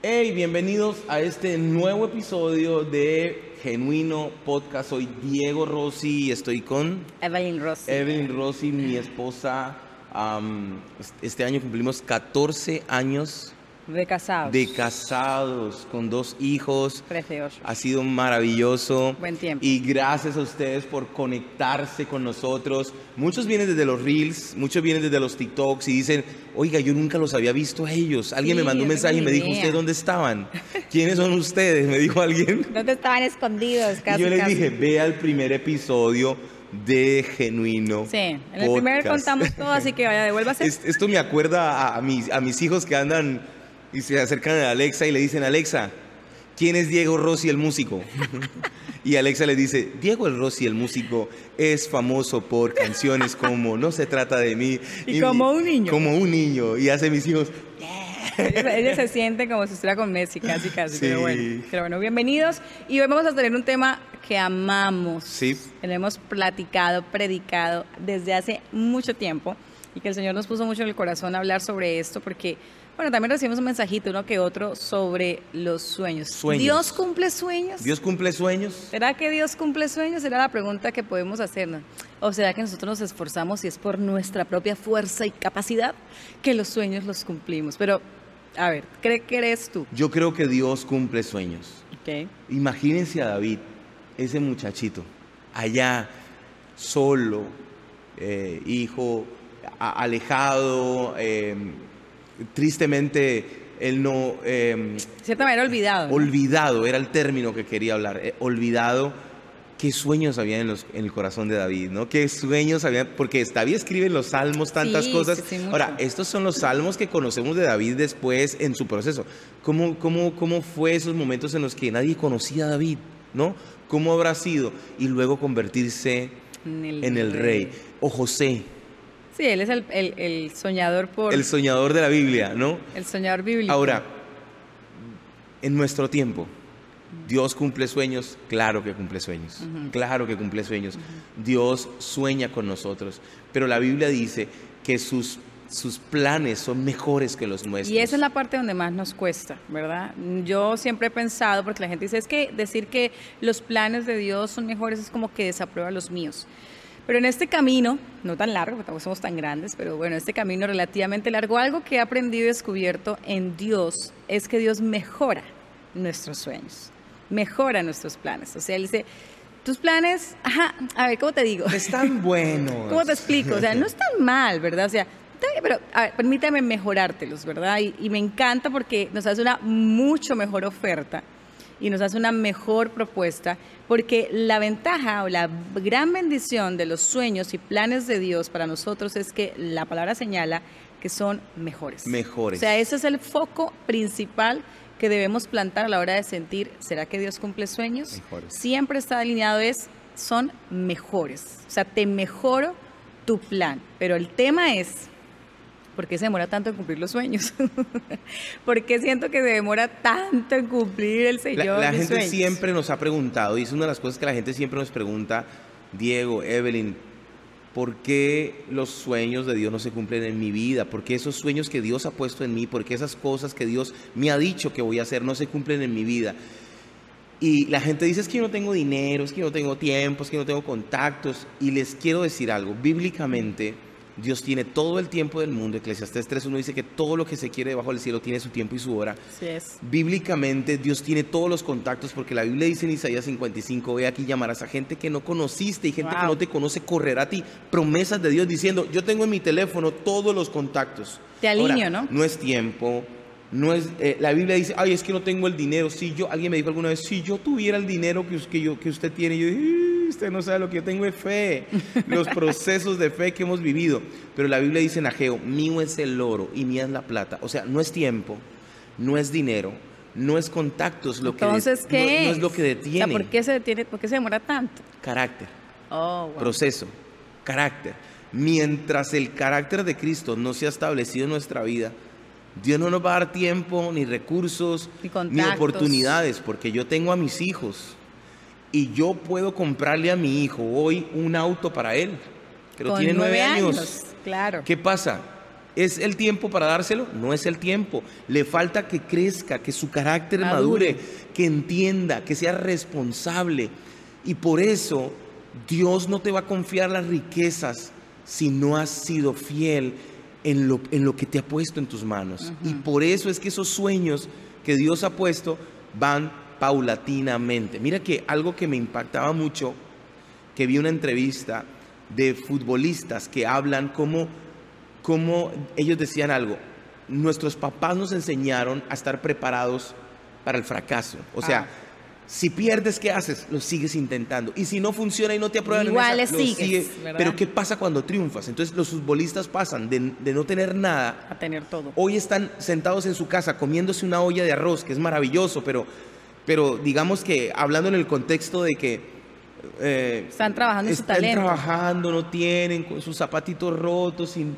Hey, bienvenidos a este nuevo episodio de Genuino Podcast. Soy Diego Rossi y estoy con Evelyn Rossi. Evelyn Rossi, mi esposa. Este año cumplimos 14 años De casados. de casados con dos hijos. Precioso. Ha sido maravilloso. Buen tiempo. Y gracias a ustedes por conectarse con nosotros. Muchos vienen desde los Reels, muchos vienen desde los TikToks y dicen, oiga, yo nunca los había visto a ellos. Alguien Sí, me mandó un mensaje y me dijo. ¿ustedes dónde estaban? ¿Quiénes son ustedes? Me dijo alguien. ¿Dónde estaban escondidos? Casi, y yo les casi. dije, vea el primer episodio de Genuino. Sí, en el primer Podcast". contamos todo, así que vaya, devuélvase. Es- Esto me acuerda a mis, a mis hijos que andan y se acercan a Alexa y le dicen, Alexa, ¿quién es Diego Rossi el músico? y Alexa le dice, Diego el Rossi el músico es famoso por canciones como No se trata de mí. Y como un niño. Como un niño. Y hace mis hijos, Ella, ella se siente como si estuviera con Messi, casi, casi. Sí. Pero, bueno, pero bueno, bienvenidos. Y hoy vamos a tener un tema que amamos. Sí. Que lo hemos platicado, predicado desde hace mucho tiempo. Y que el Señor nos puso mucho en el corazón hablar sobre esto, porque, bueno, también recibimos un mensajito, uno que otro, sobre los sueños. Sueños. ¿Dios cumple sueños? Dios cumple sueños. ¿Será que Dios cumple sueños? Será la pregunta que podemos hacernos. ¿O será que nosotros nos esforzamos y es por nuestra propia fuerza y capacidad que los sueños los cumplimos? Pero, a ver, ¿qué crees tú? Yo creo que Dios cumple sueños. Ok. Imagínense a David, ese muchachito, allá, solo, eh, hijo, alejado, eh, tristemente, él no, eh, cierta manera olvidado. ¿no? olvidado, era el término que quería hablar, eh, olvidado. ¿Qué sueños había en, los- en el corazón de David? ¿no? ¿Qué sueños había? Porque David escribe en los salmos tantas Sí, cosas. sí. Ahora, estos son los salmos que conocemos de David después en su proceso. ¿Cómo, cómo, cómo fue esos momentos en los que nadie conocía a David? ¿no? ¿Cómo habrá sido? Y luego convertirse en el, en el rey. O José, Sí, él es el, el- el soñador por... el soñador de la Biblia, ¿no? el soñador bíblico. Ahora, en nuestro tiempo, Dios cumple sueños, claro que cumple sueños, claro que cumple sueños. Dios sueña con nosotros, pero la Biblia dice que sus, sus planes son mejores que los nuestros. Y esa es la parte donde más nos cuesta, ¿verdad? Yo siempre he pensado, porque la gente dice, es que decir que los planes de Dios son mejores es como que desaprueba los míos. Pero en este camino, no tan largo, porque tampoco somos tan grandes, pero bueno, este camino relativamente largo, algo que he aprendido y descubierto en Dios es que Dios mejora nuestros sueños, mejora nuestros planes. O sea, Él dice, tus planes, ajá, a ver, ¿cómo te digo? Están buenos. ¿Cómo te explico? O sea, no es tan mal, ¿verdad? O sea, pero a ver, permítame mejorártelos, ¿verdad? Y, y me encanta porque nos hace una mucho mejor oferta y nos hace una mejor propuesta, porque la ventaja o la gran bendición de los sueños y planes de Dios para nosotros es que la palabra señala que son mejores. Mejores. O sea, ese es el foco principal que debemos plantar a la hora de sentir, ¿será que Dios cumple sueños? Mejores. Siempre está alineado es, son mejores. O sea, te mejoro tu plan. Pero el tema es, ¿por qué se demora tanto en cumplir los sueños? ¿Por qué siento que se demora tanto en cumplir el La, Señor la mis gente sueños? siempre nos ha preguntado, y es una de las cosas que la gente siempre nos pregunta, Diego, Evelyn, ¿por qué los sueños de Dios no se cumplen en mi vida? ¿Por qué esos sueños que Dios ha puesto en mí, por qué esas cosas que Dios me ha dicho que voy a hacer no se cumplen en mi vida? Y la gente dice, es que yo no tengo dinero, es que yo no tengo tiempo, es que yo no tengo contactos. Y les quiero decir algo, bíblicamente Dios tiene todo el tiempo del mundo. Eclesiastés 3.1 dice que todo lo que se quiere debajo del cielo tiene su tiempo y su hora. Es. Bíblicamente Dios tiene todos los contactos porque la Biblia dice en Isaías 55, ve aquí llamarás a gente que no conociste y gente que no te conoce correrá a ti. Promesas de Dios diciendo, yo tengo en mi teléfono todos los contactos. Te alineo, Ahora, ¿no? No es tiempo, no es, eh, la Biblia dice, ay, es que no tengo el dinero. Si yo, alguien me dijo alguna vez, si yo tuviera el dinero que, que, yo, que usted tiene, yo dije, "Ih, usted no sabe lo que yo tengo es fe, los procesos de fe que hemos vivido. Pero la Biblia dice en Ageo, mío es el oro y mía es la plata. O sea, no es tiempo, no es dinero, no es contactos lo Entonces, que de- ¿qué no, no es lo que O detiene. sea, ¿por qué se detiene? ¿Por qué se demora tanto? Carácter, Oh, wow. proceso, carácter. Mientras el carácter de Cristo no se ha establecido en nuestra vida, Dios no nos va a dar tiempo, ni recursos, Ni oportunidades, porque yo tengo a mis hijos y yo puedo comprarle a mi hijo hoy un auto para él, que lo tiene nueve años. Claro. ¿Qué pasa? ¿Es el tiempo para dárselo? No es el tiempo. Le falta que crezca, que su carácter madure, que entienda, que sea responsable. Y por eso Dios no te va a confiar las riquezas si no has sido fiel en lo, en lo que te ha puesto en tus manos. Y por eso es que esos sueños que Dios ha puesto van paulatinamente. Mira que algo que me impactaba mucho, que vi una entrevista de futbolistas que hablan como como ellos decían algo, nuestros papás nos enseñaron a estar preparados para el fracaso. O sea, ah. Si pierdes, ¿qué haces? Lo sigues intentando. Y si no funciona y no te aprueban, Igual en sigues, Pero ¿qué pasa cuando triunfas? Entonces los futbolistas pasan de, no tener nada a tener todo. Hoy están sentados en su casa comiéndose una olla de arroz, que es maravilloso, pero, pero digamos que hablando en el contexto de que eh, están trabajando en su talento. Están trabajando, no tienen con sus zapatitos rotos, sin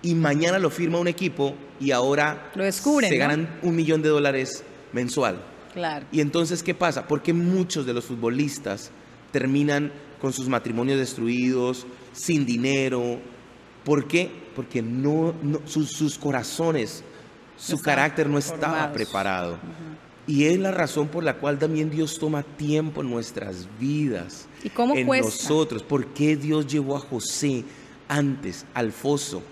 y mañana lo firma un equipo y ahora lo descubren, se ganan un millón de dólares mensual. Claro. Y entonces, ¿qué pasa? Porque muchos de los futbolistas terminan con sus matrimonios destruidos, sin dinero. ¿Por qué? Porque no, sus, corazones, su carácter no estaba preparado. Y es la razón por la cual también Dios toma tiempo en nuestras vidas. ¿Y cómo en nosotros. ¿Por qué Dios llevó a José antes al foso?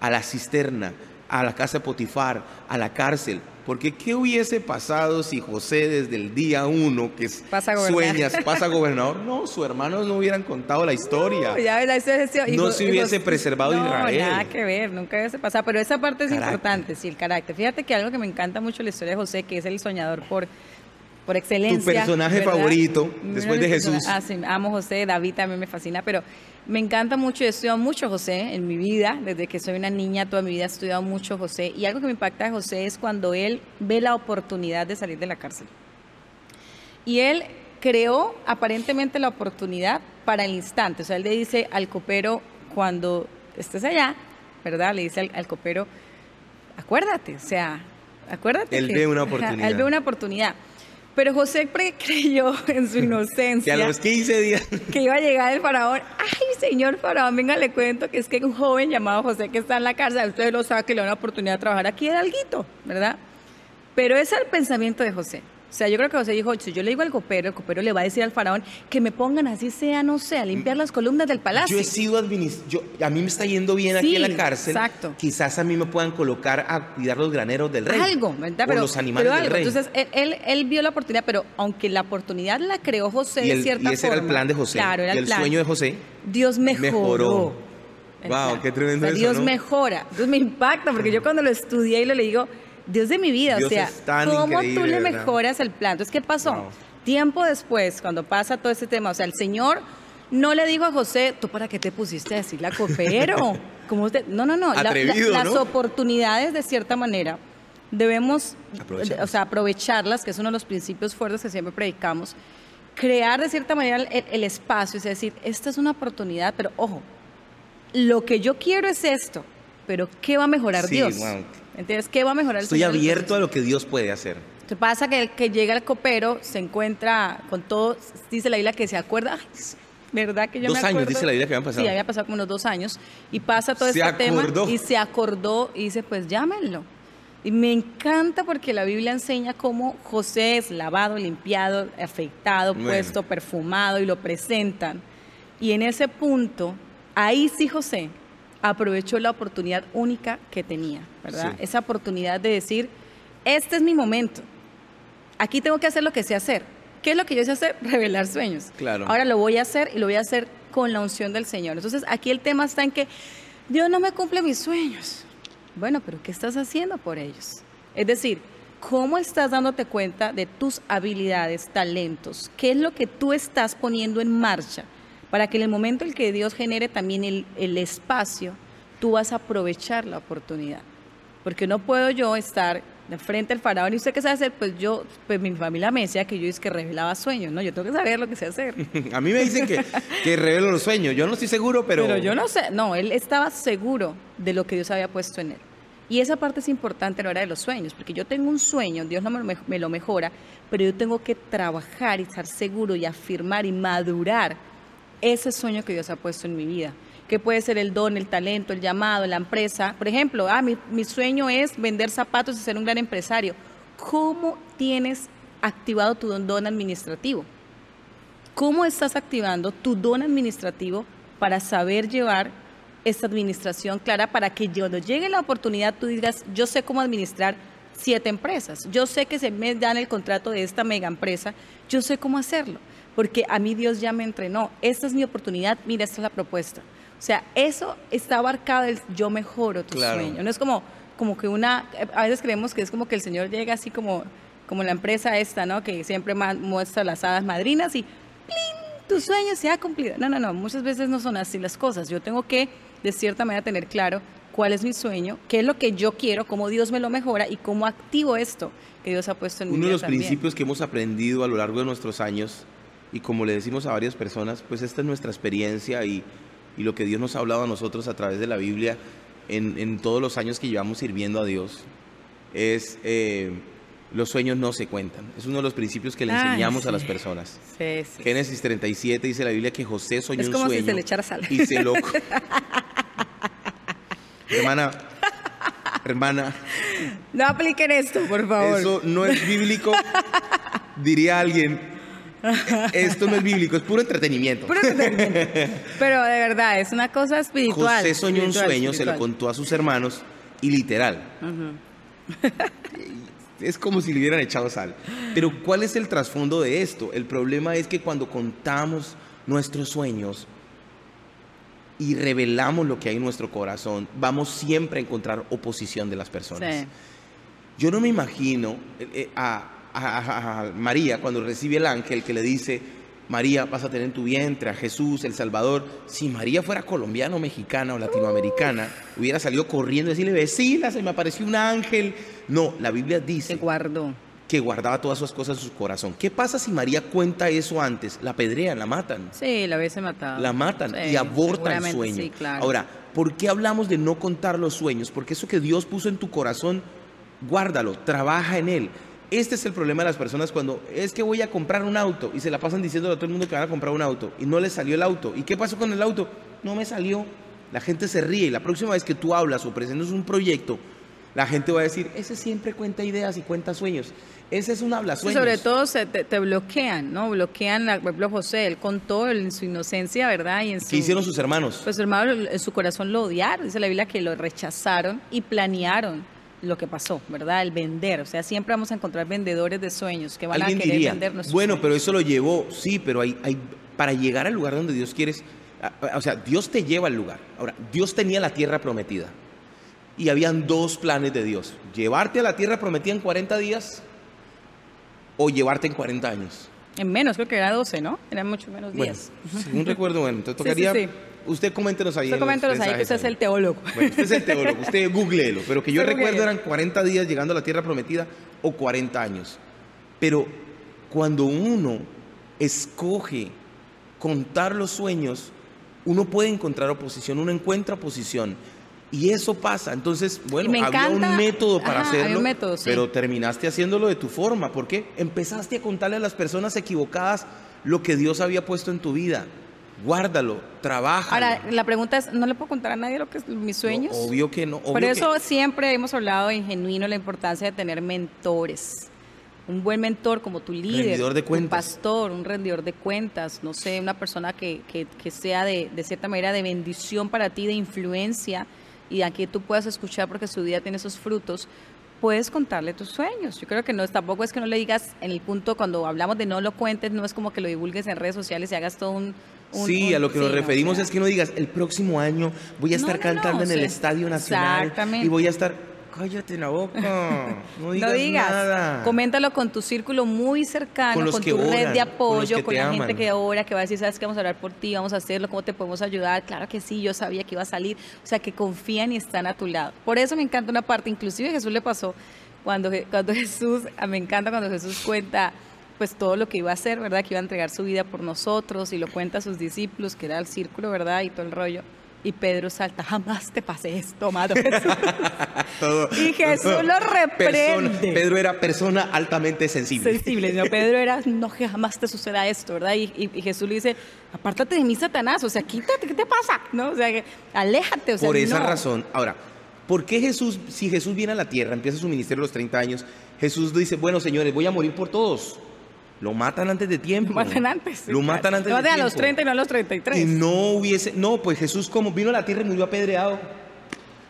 a la cisterna, a la casa de Potifar, a la cárcel. Porque ¿qué hubiese pasado si José desde el día uno que pasa sueñas pasa gobernador? No, sus hermanos no hubieran contado la historia. No, no se hubiese preservado no, Israel. Nada que ver, nunca hubiese pasado. Pero esa parte es importante, sí, el carácter. Fíjate que algo que me encanta mucho la historia de José, que es el soñador por, por excelencia. Tu personaje favorito después de Jesús. Ah, sí, amo José, David también me fascina, pero me encanta mucho, he estudiado mucho José en mi vida, desde que soy una niña toda mi vida he estudiado mucho José y algo que me impacta de José es cuando él ve la oportunidad de salir de la cárcel. Y él creó aparentemente la oportunidad para el instante, o sea, él le dice al copero cuando estés allá, ¿verdad? Le dice al, copero, acuérdate, o sea, acuérdate. Él ve una oportunidad. él ve una oportunidad. Pero José creyó en su inocencia. que a los 15 días. Que iba a llegar el faraón. Ay, señor faraón, venga, le cuento que es que un joven llamado José que está en la cárcel, usted lo sabe que le da una oportunidad de trabajar aquí en alguito, ¿verdad? Pero ese es el pensamiento de José. O sea, yo creo que José dijo, si yo le digo al copero, el copero le va a decir al faraón que me pongan así sea, no sé, a limpiar las columnas del palacio. Yo he sido administrador, a mí me está yendo bien aquí en la cárcel. Exacto. Quizás a mí me puedan colocar a cuidar los graneros del rey. Algo, ¿verdad? Pero, los animales del rey. Entonces, él, él, vio la oportunidad, pero aunque la oportunidad la creó José de cierta y ese era el plan de José. Claro, era y el, sueño de José. Dios mejoró. Wow, qué tremendo eso, Dios mejora. Entonces me impacta, porque yo cuando lo estudié y lo le digo Dios de mi vida, o sea, ¿cómo tú le mejoras el plan? Entonces, ¿qué pasó? Tiempo después, cuando pasa todo este tema, o sea, el Señor no le dijo a José, ¿tú para qué te pusiste a decirle a copero? ¿Cómo usted? No, no, no. las oportunidades, de cierta manera, debemos o sea, aprovecharlas, que es uno de los principios fuertes que siempre predicamos. Crear de cierta manera el, espacio, es decir, esta es una oportunidad, pero ojo, lo que yo quiero es esto, pero ¿qué va a mejorar Dios? Entonces, ¿qué va a mejorar? Estoy abierto a lo que Dios puede hacer. ¿Qué pasa? Que, que llega el copero, se encuentra con todo, dice la isla que se acuerda, ¿verdad? Que yo dos años, dice la isla que habían pasado. Sí, había pasado como unos dos años, y pasa todo este tema, y se acordó, y dice, pues llámenlo. Y me encanta porque la Biblia enseña cómo José es lavado, limpiado, afeitado, puesto, perfumado, y lo presentan. Y en ese punto, ahí sí José aprovechó la oportunidad única que tenía, ¿verdad? Esa oportunidad de decir, este es mi momento, aquí tengo que hacer lo que sé hacer. ¿Qué es lo que yo sé hacer? Revelar sueños. Claro. Ahora lo voy a hacer y lo voy a hacer con la unción del Señor. Entonces aquí el tema está en que Dios no me cumple mis sueños. Bueno, pero ¿qué estás haciendo por ellos? Es decir, ¿cómo estás dándote cuenta de tus habilidades, talentos? ¿Qué es lo que tú estás poniendo en marcha? Para que en el momento en que Dios genere también el, espacio, tú vas a aprovechar la oportunidad. Porque no puedo yo estar de frente al faraón y usted qué sabe hacer, pues yo, pues mi familia me decía que yo es que revelaba sueños, ¿no? Yo tengo que saber lo que sé hacer. a mí me dicen que, que revelo los sueños, yo no estoy seguro, pero... Pero yo no sé, no, él estaba seguro de lo que Dios había puesto en él. Y esa parte es importante a la hora de los sueños, porque yo tengo un sueño, Dios no me, me lo mejora, pero yo tengo que trabajar y estar seguro y afirmar y madurar ese sueño que Dios ha puesto en mi vida. ¿Qué puede ser el don, el talento, el llamado, la empresa? Por ejemplo, ah, mi, mi sueño es vender zapatos y ser un gran empresario. ¿Cómo tienes activado tu don administrativo? ¿Cómo estás activando tu don administrativo para saber llevar esta administración clara para que cuando llegue la oportunidad tú digas, yo sé cómo administrar siete empresas, yo sé que se me dan el contrato de esta mega empresa, yo sé cómo hacerlo, porque a mí Dios ya me entrenó, esta es mi oportunidad, mira, esta es la propuesta. O sea, eso está abarcado el yo mejoro tu sueño, no es como, como que una, a veces creemos que es como que el Señor llega así como, como la empresa esta, ¿no? Que siempre muestra las hadas madrinas y tu sueño se ha cumplido. No, no, no, muchas veces no son así las cosas. Yo tengo que, de cierta manera, tener claro cuál es mi sueño, qué es lo que yo quiero, cómo Dios me lo mejora y cómo activo esto que Dios ha puesto en mi vida. Uno de los principios que hemos aprendido a lo largo de nuestros años, y como le decimos a varias personas, pues esta es nuestra experiencia y, y lo que Dios nos ha hablado a nosotros a través de la Biblia en, en todos los años que llevamos sirviendo a Dios, es... Eh, los sueños no se cuentan. Es uno de los principios que le enseñamos a las personas. Génesis 37 dice la Biblia que José soñó un sueño. se le echara sal. Y se loco. hermana, hermana. No apliquen esto, por favor. Eso no es bíblico, diría alguien. Esto no es bíblico, es puro entretenimiento. Puro entretenimiento. Pero de verdad, es una cosa espiritual. José soñó un sueño, se lo contó a sus hermanos y literal es como si le hubieran echado sal. Pero ¿cuál es el trasfondo de esto? El problema es que cuando contamos nuestros sueños y revelamos lo que hay en nuestro corazón, vamos siempre a encontrar oposición de las personas. Yo no me imagino eh, a, María cuando recibe el ángel que le dice, María, vas a tener en tu vientre a Jesús, el Salvador. Si María fuera colombiana o mexicana o latinoamericana, hubiera salido corriendo y decirle, vecina, se me apareció un ángel no, la Biblia dice guardó. que guardaba todas sus cosas en su corazón. ¿Qué pasa si María cuenta eso antes? La pedrean, la matan. Sí, la hubiese matado. La matan y abortan el sueño. Ahora, ¿por qué hablamos de no contar los sueños? Porque eso que Dios puso en tu corazón, guárdalo, trabaja en él. Este es el problema de las personas cuando es que voy a comprar un auto y se la pasan diciendo a todo el mundo que van a comprar un auto y no les salió el auto. ¿Y qué pasó con el auto? No me salió. La gente se ríe y la próxima vez que tú hablas o presentas un proyecto, la gente va a decir, ese siempre cuenta ideas y cuenta sueños. Ese es un habla sueños. sobre todo se te, bloquean, ¿no? Bloquean, por ejemplo, José, él contó en su inocencia, ¿verdad? Y en ¿Qué hicieron sus hermanos? Pues su hermano en su corazón lo odiaron, dice la Biblia que lo rechazaron y planearon lo que pasó, ¿verdad? El vender. O sea, siempre vamos a encontrar vendedores de sueños que van a querer diría, vender Bueno, pero eso lo llevó, sí, pero hay, hay, para llegar al lugar donde Dios quiere, o sea, Dios te lleva al lugar. Ahora, Dios tenía la tierra prometida y habían dos planes de Dios. Llevarte a la tierra prometida en 40 días o llevarte en 40 años. En menos, creo que era 12, ¿no? Eran mucho menos días. Bueno, según recuerdo, bueno, entonces tocaría... Usted coméntenos ahí. Usted coméntenos ahí que usted es el teólogo. Bueno, usted es el teólogo, usted googleelo. Pero que yo recuerdo eran 40 días llegando a la tierra prometida o 40 años. Pero cuando uno escoge contar los sueños, uno puede encontrar oposición, uno encuentra oposición. Y eso pasa. Entonces, bueno, había un método para hacerlo, pero terminaste haciéndolo de tu forma. ¿Por qué? Empezaste a contarle a las personas equivocadas lo que Dios había puesto en tu vida. Guárdalo, trabaja. Ahora, la pregunta es, ¿no le puedo contar a nadie lo que es mis sueños? obvio que no. Por eso siempre hemos hablado en genuino la importancia de tener mentores. Un buen mentor como tu líder, de un pastor, un rendidor de cuentas, no sé, una persona que, que, que sea de, de cierta manera de bendición para ti, de influencia y aquí tú puedas escuchar porque su vida tiene esos frutos, puedes contarle tus sueños. Yo creo que no, tampoco es que no le digas en el punto cuando hablamos de no lo cuentes, no es como que lo divulgues en redes sociales y hagas todo un... sí, a lo que nos referimos es que no digas, el próximo año voy a estar cantando en el Estadio Nacional y voy a estar Cállate la boca, no digas, nada. Coméntalo con tu círculo muy cercano, con, tu red de apoyo, con, la gente que ora, que va a decir, sabes que vamos a orar por ti, vamos a hacerlo, cómo te podemos ayudar. Claro que sí, yo sabía que iba a salir. O sea, que confían y están a tu lado. Por eso me encanta una parte, inclusive Jesús le pasó cuando, cuando Jesús, me encanta cuando Jesús cuenta pues todo lo que iba a hacer, ¿verdad? Que iba a entregar su vida por nosotros y lo cuenta a sus discípulos, que era el círculo, ¿verdad? Y todo el rollo Y Pedro salta, jamás te pase esto, amado Jesús. y Jesús lo reprende. Pedro era persona altamente sensible. Sensible, no, Pedro era, no, que jamás te suceda esto, ¿verdad? Y, Jesús le dice, apártate de mí, Satanás, o sea, quítate, ¿qué te pasa? ¿No? O sea, aléjate, o sea, Por esa razón, ahora, ¿por qué Jesús, si Jesús viene a la tierra, empieza su ministerio a los 30 años, Jesús dice, bueno, señores, voy a morir por todos? Lo matan antes de tiempo. Lo matan antes. Lo matan antes de, tiempo. No a los 30 y no a los 33. Y no hubiese. No, pues Jesús, como vino a la tierra y murió apedreado.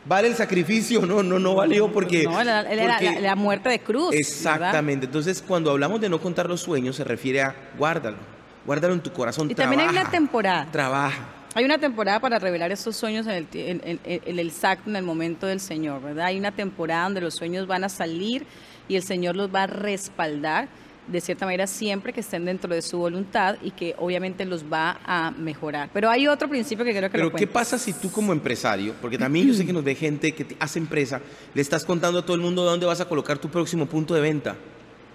¿Vale el sacrificio? No, no, no valió porque. No, la, la, muerte de cruz. Exactamente. Entonces, cuando hablamos de no contar los sueños, se refiere a guárdalo. Guárdalo en tu corazón. Y también hay una temporada. Trabaja. Hay una temporada para revelar esos sueños en el, en, en, en el en el momento del Señor, ¿verdad? Hay una temporada donde los sueños van a salir y el Señor los va a respaldar de cierta manera siempre que estén dentro de su voluntad y que obviamente los va a mejorar. Pero hay otro principio que creo que... Pero ¿qué pasa si tú como empresario, porque también yo sé que nos ve gente que hace empresa, le estás contando a todo el mundo dónde vas a colocar tu próximo punto de venta?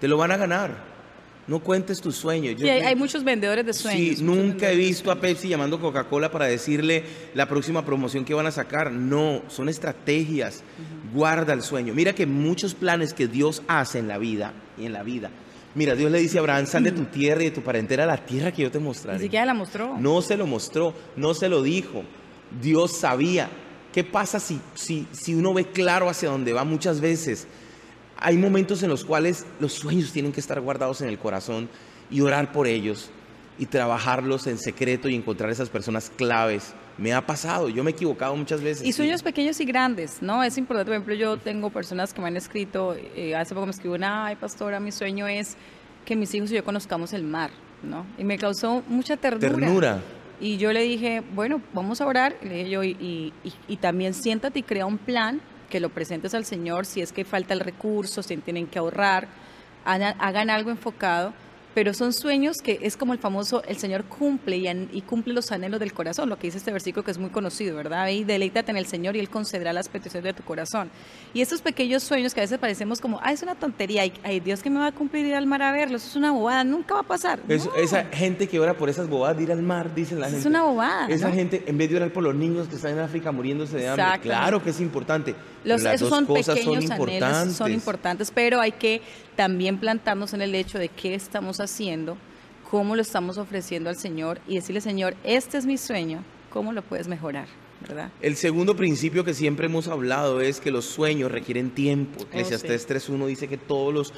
Te lo van a ganar. No cuentes tus sueños. sí, hay, muchos vendedores de sueños. Sí, nunca he visto a Pepsi llamando Coca-Cola para decirle la próxima promoción que van a sacar. No, son estrategias. Guarda el sueño. Mira que muchos planes que Dios hace en la vida y en la vida Mira, Dios le dice a Abraham, sal de tu tierra y de tu parentela a la tierra que yo te mostraré. Ni siquiera la mostró. No se lo mostró, no se lo dijo. Dios sabía. ¿Qué pasa si, si, si uno ve claro hacia dónde va muchas veces? Hay momentos en los cuales los sueños tienen que estar guardados en el corazón y orar por ellos y trabajarlos en secreto y encontrar esas personas claves me ha pasado, yo me he equivocado muchas veces. Y sueños pequeños y grandes, ¿no? Es importante, por ejemplo, yo tengo personas que me han escrito, eh, hace poco me escribió una, ay pastora, mi sueño es que mis hijos y yo conozcamos el mar, ¿no? Y me causó mucha ternura. Ternura. Y yo le dije, bueno, vamos a orar, le dije yo, y, y, también siéntate y crea un plan que lo presentes al Señor si es que falta el recurso, si tienen que ahorrar, hagan algo enfocado pero son sueños que es como el famoso, el Señor cumple y, cumple los anhelos del corazón, lo que dice este versículo que es muy conocido, ¿verdad? Y deleítate en el Señor y Él concederá las peticiones de tu corazón. Y esos pequeños sueños que a veces parecemos como, ah, es una tontería, ay, Dios que me va a cumplir ir al mar a verlos, eso es una bobada, nunca va a pasar. Esa gente que ora por esas bobadas de ir al mar, dicen la gente. Es una bobada. Esa gente, en vez de orar por los niños que están en África muriéndose de hambre, claro que es importante. Los, esos son pequeños son anhelos, son importantes, pero hay que también plantarnos en el hecho de qué estamos haciendo, cómo lo estamos ofreciendo al Señor y decirle, Señor, este es mi sueño, ¿cómo lo puedes mejorar? ¿verdad? El segundo principio que siempre hemos hablado es que los sueños requieren tiempo. Oh, Eclesiastes 3.1 dice que todos los,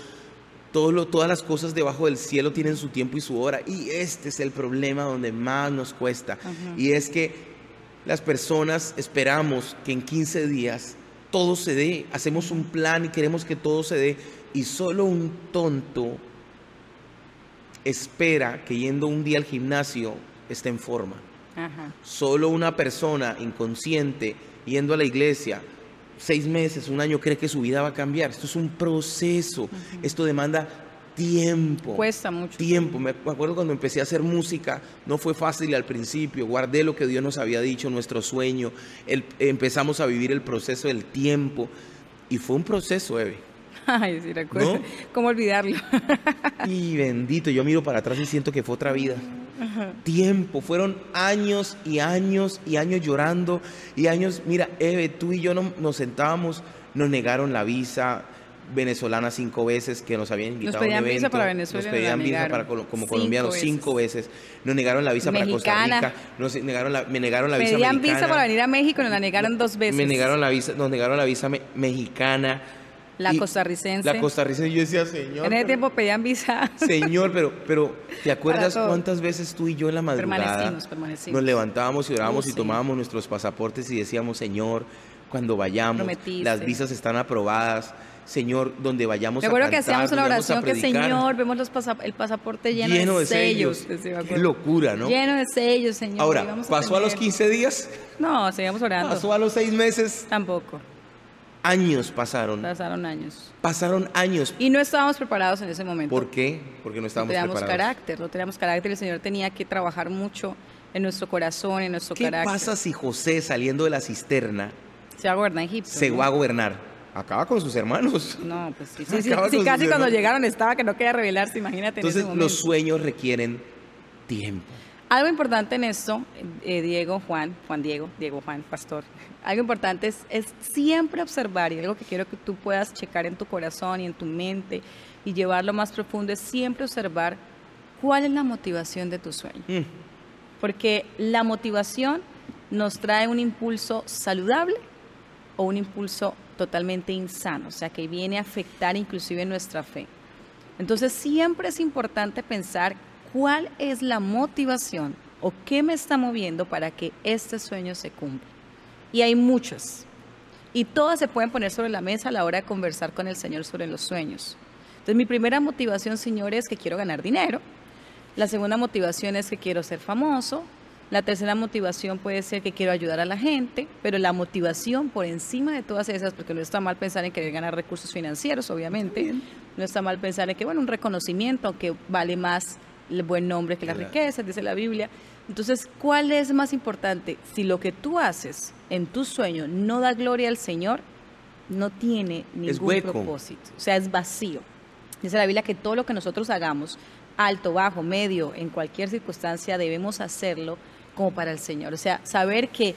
todas las cosas debajo del cielo tienen su tiempo y su hora. Y este es el problema donde más nos cuesta. Y es que las personas esperamos que en 15 días todo se dé. Hacemos un plan y queremos que todo se dé y solo un tonto espera que yendo un día al gimnasio esté en forma. Solo una persona inconsciente yendo a la iglesia seis meses, un año cree que su vida va a cambiar. Esto es un proceso. Esto demanda tiempo. Cuesta mucho. Tiempo. Me acuerdo cuando empecé a hacer música, no fue fácil al principio. Guardé lo que Dios nos había dicho, nuestro sueño. empezamos a vivir el proceso del tiempo. Y fue un proceso, Eve. Ay, sí, recuerdo. ¿Cómo olvidarlo? y bendito, yo miro para atrás y siento que fue otra vida. Tiempo, fueron años y años y años llorando y años, mira, Eve, tú y yo nos sentábamos, nos negaron la visa venezolana cinco veces que nos habían invitado nos pedían a un evento. Visa para Venezuela nos pedían visa para como colombianos cinco veces. Nos negaron la visa para Costa Rica. Nos negaron la, me negaron la visa Pedían visa para venir a México nos la negaron dos veces. Me negaron la visa, nos negaron la visa mexicana. La costarricense. La costarricense, yo decía, señor. En ese tiempo pedían visa. Señor, pero, pero ¿te acuerdas cuántas veces tú y yo en la madrugada permanecimos, permanecimos. nos levantábamos y orábamos y tomábamos nuestros pasaportes y decíamos, Señor, cuando vayamos, las visas están aprobadas. Señor, donde vayamos Me acuerdo que hacíamos una oración que, Señor, vemos los el pasaporte lleno, de, sellos. Qué locura, ¿no? Lleno de sellos, Señor. Ahora, ¿pasó a, los 15 días? No, seguíamos orando. ¿Pasó a los 6 meses? Tampoco. Años pasaron. Pasaron años. Pasaron años. Y no estábamos preparados en ese momento. ¿Por qué? Porque no estábamos no teníamos carácter, no teníamos carácter. El Señor tenía que trabajar mucho en nuestro corazón, en nuestro carácter. ¿Qué pasa si José, saliendo de la cisterna, se va a gobernar Egipto? Se va a gobernar. Acaba con sus hermanos. No, pues sí. sí, sí, casi cuando llegaron estaba que no quería revelarse, imagínate. Entonces, los sueños requieren tiempo. Algo importante en esto, eh, Diego, Juan, Juan Diego, Diego, Juan, pastor, algo importante es, es, siempre observar y algo que quiero que tú puedas checar en tu corazón y en tu mente y llevarlo más profundo es siempre observar cuál es la motivación de tu sueño. Mm. Porque la motivación nos trae un impulso saludable o un impulso totalmente insano, o sea, que viene a afectar inclusive nuestra fe. Entonces siempre es importante pensar cuál es la motivación o qué me está moviendo para que este sueño se cumpla. Y hay muchas. Y todas se pueden poner sobre la mesa a la hora de conversar con el Señor sobre los sueños. Entonces mi primera motivación, Señor, es que quiero ganar dinero. La segunda motivación es que quiero ser famoso. La tercera motivación puede ser que quiero ayudar a la gente, pero la motivación por encima de todas esas, porque no está mal pensar en querer ganar recursos financieros, obviamente, no está mal pensar en que, bueno, un reconocimiento que vale más el buen nombre que la riqueza, dice la Biblia. Entonces, ¿cuál es más importante? Si lo que tú haces en tu sueño no da gloria al Señor, no tiene ningún propósito. O sea, es vacío. Dice la Biblia que todo lo que nosotros hagamos, alto, bajo, medio, en cualquier circunstancia, debemos hacerlo como para el Señor. O sea, saber que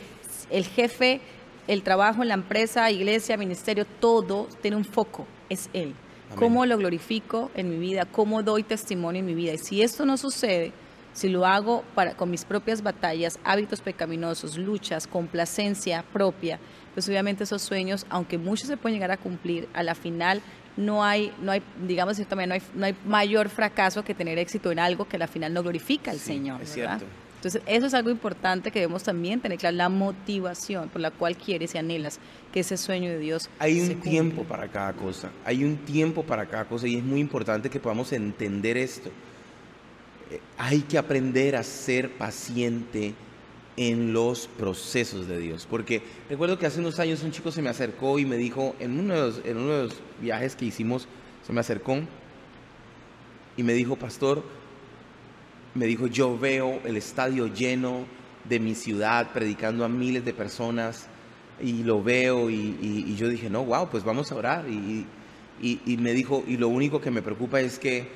el jefe, el trabajo en la empresa, iglesia, ministerio, todo tiene un foco, es Él cómo lo glorifico en mi vida, cómo doy testimonio en mi vida. Y si esto no sucede, si lo hago para, con mis propias batallas, hábitos pecaminosos, luchas, complacencia propia, pues obviamente esos sueños, aunque muchos se pueden llegar a cumplir, a la final no hay, no hay digamos no hay, no hay mayor fracaso que tener éxito en algo que a la final no glorifica al Señor. Es cierto. Entonces, eso es algo importante que debemos también tener claro, la motivación por la cual quieres y anhelas que ese sueño de Dios. Hay un tiempo para cada cosa, hay un tiempo para cada cosa y es muy importante que podamos entender esto. Eh, hay que aprender a ser paciente en los procesos de Dios. Porque recuerdo que hace unos años un chico se me acercó y me dijo, en uno de los, en uno de los viajes que hicimos, se me acercó y me dijo, pastor, me dijo, yo veo el estadio lleno de mi ciudad, predicando a miles de personas, y lo veo, y, yo dije, no, wow, pues vamos a orar. Y, me dijo, y lo único que me preocupa es que,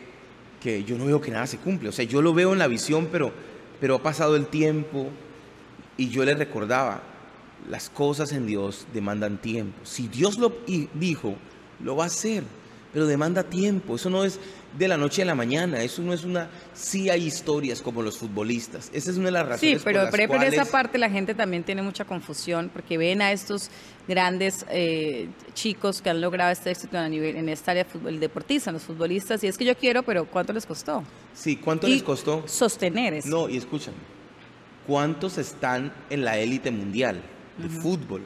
que yo no veo que nada se cumple. O sea, yo lo veo en la visión, pero, pero ha pasado el tiempo, y yo le recordaba, las cosas en Dios demandan tiempo. Si Dios lo dijo, lo va a hacer, pero demanda tiempo. Eso no es de la noche a la mañana. Eso no es una... Sí hay historias como los futbolistas. Esa es una de las razones Sí, pero, por las pero esa parte la gente también tiene mucha confusión porque ven a estos grandes eh, chicos que han logrado este éxito a nivel, en esta área fútbol, deportistas, los futbolistas, y es que yo quiero, pero ¿cuánto les costó? Sí, ¿cuánto les costó? Sostener eso. No, y escúchame, ¿cuántos están en la élite mundial de fútbol?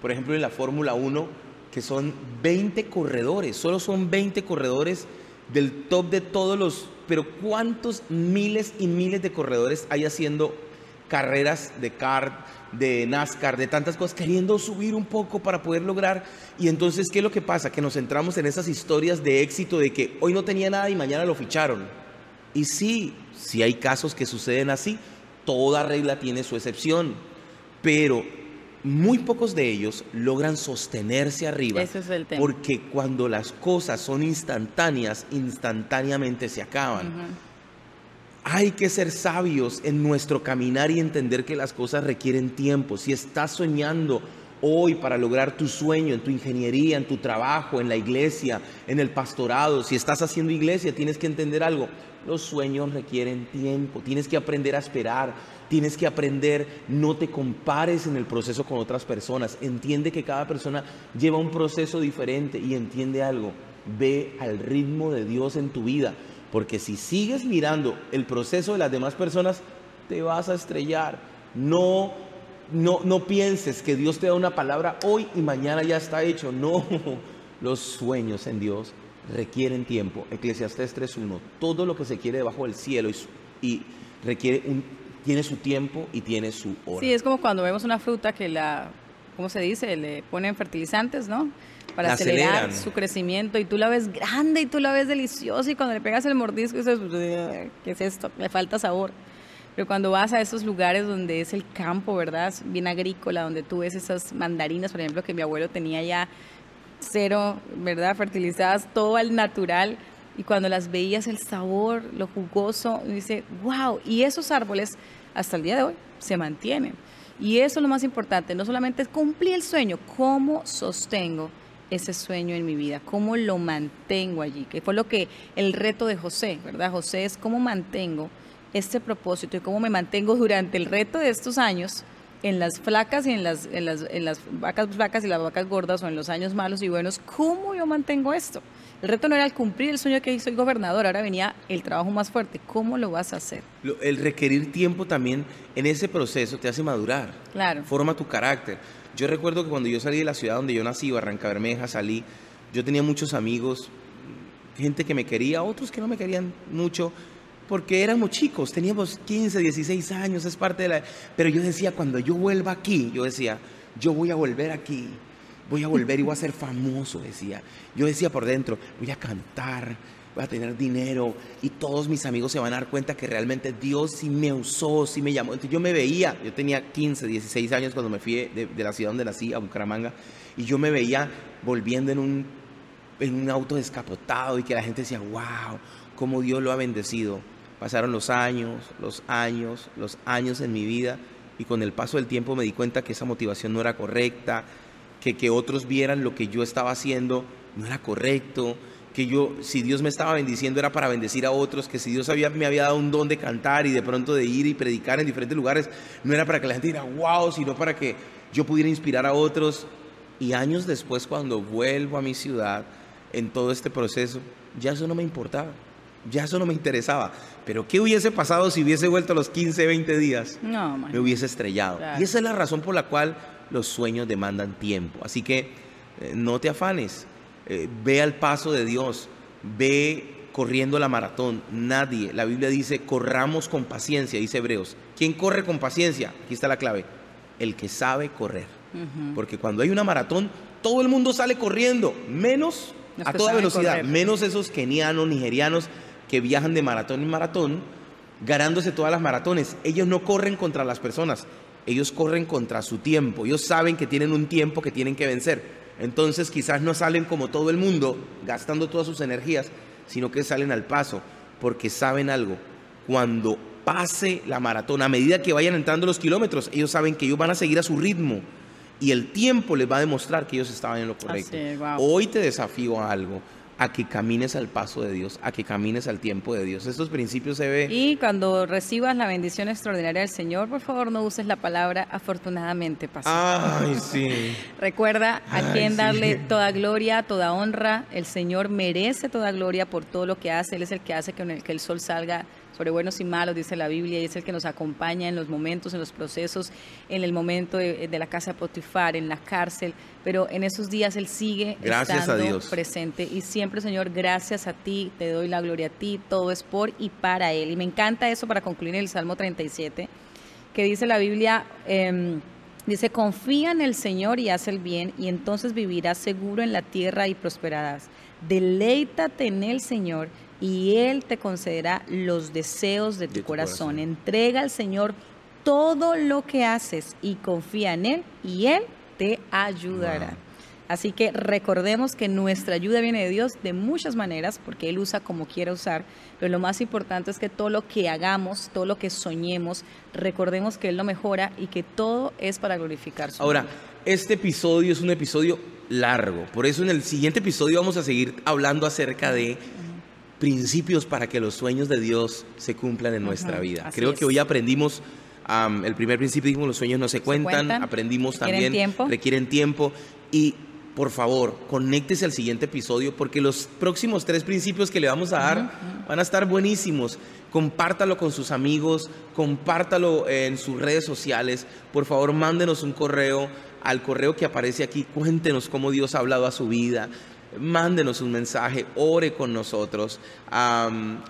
Por ejemplo, en la Fórmula 1, que son 20 corredores, solo son 20 corredores del top de todos los, pero cuántos miles y miles de corredores hay haciendo carreras de kart, de NASCAR, de tantas cosas, queriendo subir un poco para poder lograr. Y entonces, ¿qué es lo que pasa? Que nos centramos en esas historias de éxito de que hoy no tenía nada y mañana lo ficharon. Y sí, sí hay casos que suceden así, toda regla tiene su excepción, pero muy pocos de ellos logran sostenerse arriba. Porque cuando las cosas son instantáneas, instantáneamente se acaban. Hay que ser sabios en nuestro caminar y entender que las cosas requieren tiempo. Si estás soñando hoy para lograr tu sueño en tu ingeniería, en tu trabajo, en la iglesia, en el pastorado, si estás haciendo iglesia, tienes que entender algo. Los sueños requieren tiempo, tienes que aprender a esperar, tienes que aprender, no te compares en el proceso con otras personas, entiende que cada persona lleva un proceso diferente y entiende algo, ve al ritmo de Dios en tu vida, porque si sigues mirando el proceso de las demás personas, te vas a estrellar. No, no, no pienses que Dios te da una palabra hoy y mañana ya está hecho. No, los sueños en Dios requieren tiempo. Eclesiastés 3.1, todo lo que se quiere debajo del cielo y requiere un tiene su tiempo y tiene su hora. Sí, es como cuando vemos una fruta que la, ¿cómo se dice? Le ponen fertilizantes, ¿no? Para acelerar su crecimiento y tú la ves grande y tú la ves deliciosa y cuando le pegas el mordisco dices, ¿qué es esto? Le falta sabor. Pero cuando vas a esos lugares donde es el campo, ¿verdad? Bien agrícola, donde tú ves esas mandarinas, por ejemplo, que mi abuelo tenía ya cero, ¿verdad? Fertilizadas, todo al natural y cuando las veías el sabor, lo jugoso, dice, wow, y esos árboles hasta el día de hoy se mantienen. Y eso es lo más importante, no solamente es cumplir el sueño, cómo sostengo ese sueño en mi vida, cómo lo mantengo allí, que fue lo que el reto de José, ¿verdad? José es cómo mantengo este propósito y cómo me mantengo durante el reto de estos años en las flacas y en las, en las, en las vacas flacas y las vacas gordas o en los años malos y buenos, ¿cómo yo mantengo esto? El reto no era el cumplir el sueño que soy gobernador, ahora venía el trabajo más fuerte. ¿Cómo lo vas a hacer? El requerir tiempo también en ese proceso te hace madurar. Claro. Forma tu carácter. Yo recuerdo que cuando yo salí de la ciudad donde yo nací, Barranca Bermeja, salí, yo tenía muchos amigos, gente que me quería, otros que no me querían mucho, porque éramos chicos, teníamos 15, 16 años, es parte de la... Pero yo decía, cuando yo vuelva aquí, yo decía, yo voy a volver aquí voy a volver y voy a ser famoso, decía. Yo decía por dentro, voy a cantar, voy a tener dinero y todos mis amigos se van a dar cuenta que realmente Dios sí me usó, sí me llamó. Entonces yo me veía, yo tenía 15, 16 años cuando me fui de, la ciudad donde nací, a Bucaramanga, y yo me veía volviendo en un, en un auto descapotado y que la gente decía, wow, cómo Dios lo ha bendecido. Pasaron los años, los años, los años en mi vida y con el paso del tiempo me di cuenta que esa motivación no era correcta, que, que otros vieran lo que yo estaba haciendo no era correcto, que yo, si Dios me estaba bendiciendo era para bendecir a otros, que si Dios me había dado un don de cantar y de pronto de ir y predicar en diferentes lugares, no era para que la gente diga, wow, sino para que yo pudiera inspirar a otros. Y años después, cuando vuelvo a mi ciudad, en todo este proceso, ya eso no me importaba, ya eso no me interesaba. Pero ¿qué hubiese pasado si hubiese vuelto a los 15, 20 días? No, me hubiese estrellado. Y esa es la razón por la cual los sueños demandan tiempo. Así que eh, no te afanes, eh, ve al paso de Dios, ve corriendo la maratón. Nadie, la Biblia dice, corramos con paciencia, dice Hebreos. ¿Quién corre con paciencia? Aquí está la clave, el que sabe correr. Porque cuando hay una maratón, todo el mundo sale corriendo, menos a toda velocidad, menos esos kenianos, nigerianos que viajan de maratón en maratón, ganándose todas las maratones. Ellos no corren contra las personas, ellos corren contra su tiempo, ellos saben que tienen un tiempo que tienen que vencer. Entonces quizás no salen como todo el mundo, gastando todas sus energías, sino que salen al paso, porque saben algo. Cuando pase la maratón, a medida que vayan entrando los kilómetros, ellos saben que ellos van a seguir a su ritmo y el tiempo les va a demostrar que ellos estaban en lo correcto. Hoy te desafío a algo a que camines al paso de Dios, a que camines al tiempo de Dios. Estos principios se ven. Y cuando recibas la bendición extraordinaria del Señor, por favor no uses la palabra afortunadamente, pastor. Ay, sí. Recuerda a quien darle toda gloria, toda honra. El Señor merece toda gloria por todo lo que hace. Él es el que hace que el sol salga sobre buenos y malos, dice la Biblia, y es el que nos acompaña en los momentos, en los procesos, en el momento de, la casa de Potifar, en la cárcel, pero en esos días Él sigue estando presente. Y siempre, Señor, gracias a ti, te doy la gloria a ti, todo es por y para Él. Y me encanta eso para concluir el Salmo 37, que dice la Biblia... Em, dice, confía en el Señor y haz el bien, y entonces vivirás seguro en la tierra y prosperarás. Deleítate en el Señor y Él te concederá los deseos de tu, corazón. Entrega al Señor todo lo que haces y confía en Él y Él te ayudará. Así que recordemos que nuestra ayuda viene de Dios de muchas maneras, porque Él usa como quiera usar, pero lo más importante es que todo lo que hagamos, todo lo que soñemos, recordemos que Él lo mejora y que todo es para glorificar su Ahora, este episodio es un episodio largo, por eso en el siguiente episodio vamos a seguir hablando acerca de principios para que los sueños de Dios se cumplan en nuestra vida. Creo que hoy aprendimos, el primer principio dijimos, los sueños no se cuentan, aprendimos también, tiempo. requieren tiempo y por favor, conéctese al siguiente episodio porque los próximos tres principios que le vamos a dar van a estar buenísimos. Compártalo con sus amigos, compártalo en sus redes sociales. Por favor, mándenos un correo al correo que aparece aquí. Cuéntenos cómo Dios ha hablado a su vida mándenos un mensaje, ore con nosotros.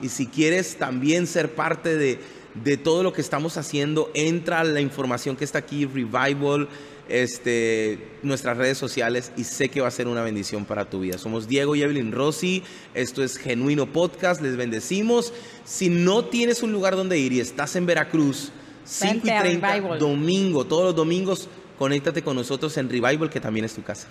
y si quieres también ser parte de, de, todo lo que estamos haciendo, entra a la información que está aquí, Revival, este, nuestras redes sociales y sé que va a ser una bendición para tu vida. Somos Diego y Evelyn Rossi, esto es Genuino Podcast, les bendecimos. Si no tienes un lugar donde ir y estás en Veracruz, 5 y 30, domingo, todos los domingos, conéctate con nosotros en Revival, que también es tu casa.